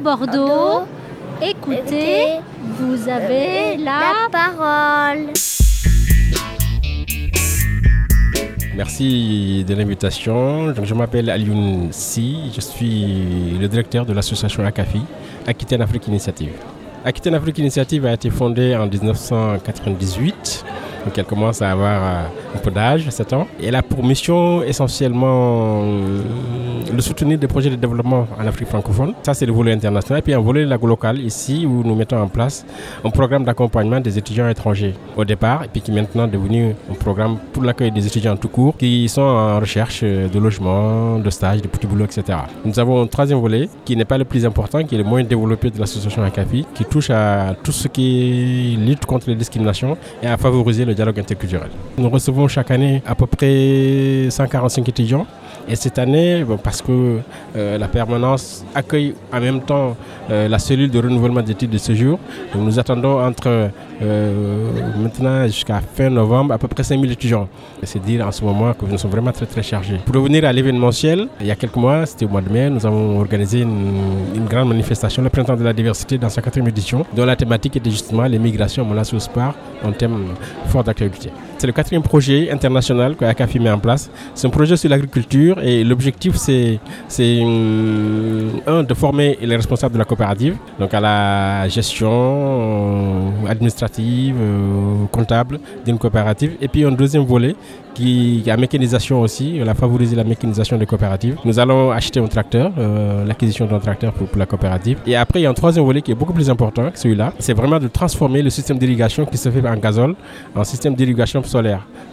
Bordeaux, écoutez, vous avez la parole. Merci de l'invitation. Je m'appelle Alioun Si, je suis le directeur de l'association ACAFI, Aquitaine Afrique Initiative. Aquitaine Afrique Initiative a été fondée en 1998 donc elle commence à avoir euh, un peu d'âge, 7 ans. Elle a pour mission essentiellement euh, le soutenir des projets de développement en Afrique francophone. Ça, c'est le volet international. Et puis un volet local ici où nous mettons en place un programme d'accompagnement des étudiants étrangers au départ et puis qui est maintenant devenu un programme pour l'accueil des étudiants tout court qui sont en recherche de logement, de stage, de petits boulots, etc. Nous avons un troisième volet qui n'est pas le plus important, qui est le moins développé de l'association ACAFI, qui touche à tout ce qui lutte contre les discriminations et à favoriser le dialogue interculturel. Nous recevons chaque année à peu près 145 étudiants. Et cette année, parce que euh, la permanence accueille en même temps euh, la cellule de renouvellement d'études de séjour, donc nous attendons entre euh, maintenant jusqu'à fin novembre à peu près 5000 étudiants. C'est dire en ce moment que nous sommes vraiment très très chargés. Pour revenir à l'événementiel, il y a quelques mois, c'était au mois de mai, nous avons organisé une, grande manifestation, le printemps de la diversité dans sa quatrième édition, dont la thématique était justement les migrations, menaces au sport, un thème fort d'actualité. C'est le quatrième projet international que ACAFI met en place. C'est un projet sur l'agriculture et l'objectif c'est hum, un de former les responsables de la coopérative, donc à la gestion euh, administrative, euh, comptable d'une coopérative. Et puis un deuxième volet qui, a mécanisation aussi, on a favorisé la mécanisation des coopératives. Nous allons acheter un tracteur, euh, l'acquisition d'un tracteur pour, la coopérative. Et après, il y a un troisième volet qui est beaucoup plus important que celui-là. C'est vraiment de transformer le système d'irrigation qui se fait en gazole en système d'irrigation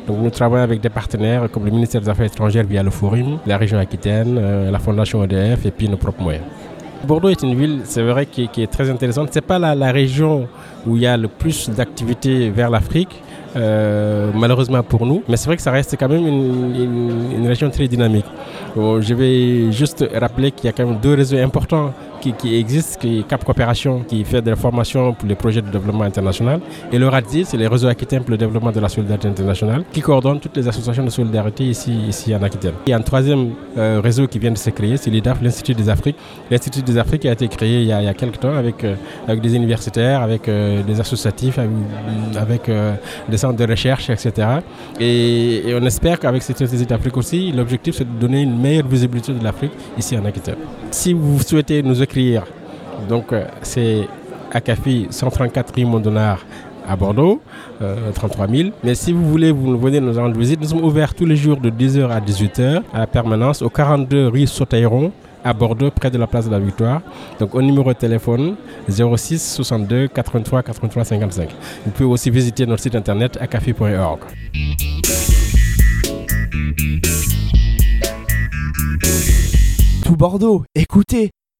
Donc nous travaillons avec des partenaires comme le ministère des Affaires étrangères via le Forum, la région Aquitaine, euh, la Fondation EDF et puis nos propres moyens. Bordeaux est une ville, c'est vrai, qui, est très intéressante. C'est pas la, la, région où il y a le plus d'activités vers l'Afrique, euh, malheureusement pour nous. Mais c'est vrai que ça reste quand même une, région très dynamique. je vais juste rappeler qu'il y a quand même deux réseaux importants qui, existe, qui est Cap Coopération, qui fait de la formation pour les projets de développement international. Et le RADZI, c'est le réseau Aquitaine pour le développement de la solidarité internationale, qui coordonne toutes les associations de solidarité ici, ici en Aquitaine. A un troisième euh, réseau qui vient de se créer, c'est l'IDAF, l'Institut des Afriques. L'Institut des Afriques a été créé il y a, quelques temps avec, euh, avec des universitaires, avec euh, des associatifs, avec, des centres de recherche, etc. Et, on espère qu'avec cet Institut d'Afrique aussi, l'objectif c'est de donner une meilleure visibilité de l'Afrique ici en Aquitaine. Si vous souhaitez nous écrire donc euh, c'est Akafi 134 rue Mondonard à Bordeaux, 33 euh, 000. Mais si vous voulez, vous venez nous rendre visite. Nous sommes ouverts tous les jours de 10h à 18h à la permanence au 42 rue Sauteilleron à Bordeaux, près de la place de la Victoire. Donc au numéro de téléphone 06 62 83 83 55. Vous pouvez aussi visiter notre site internet akafi.org. Tout Bordeaux, écoutez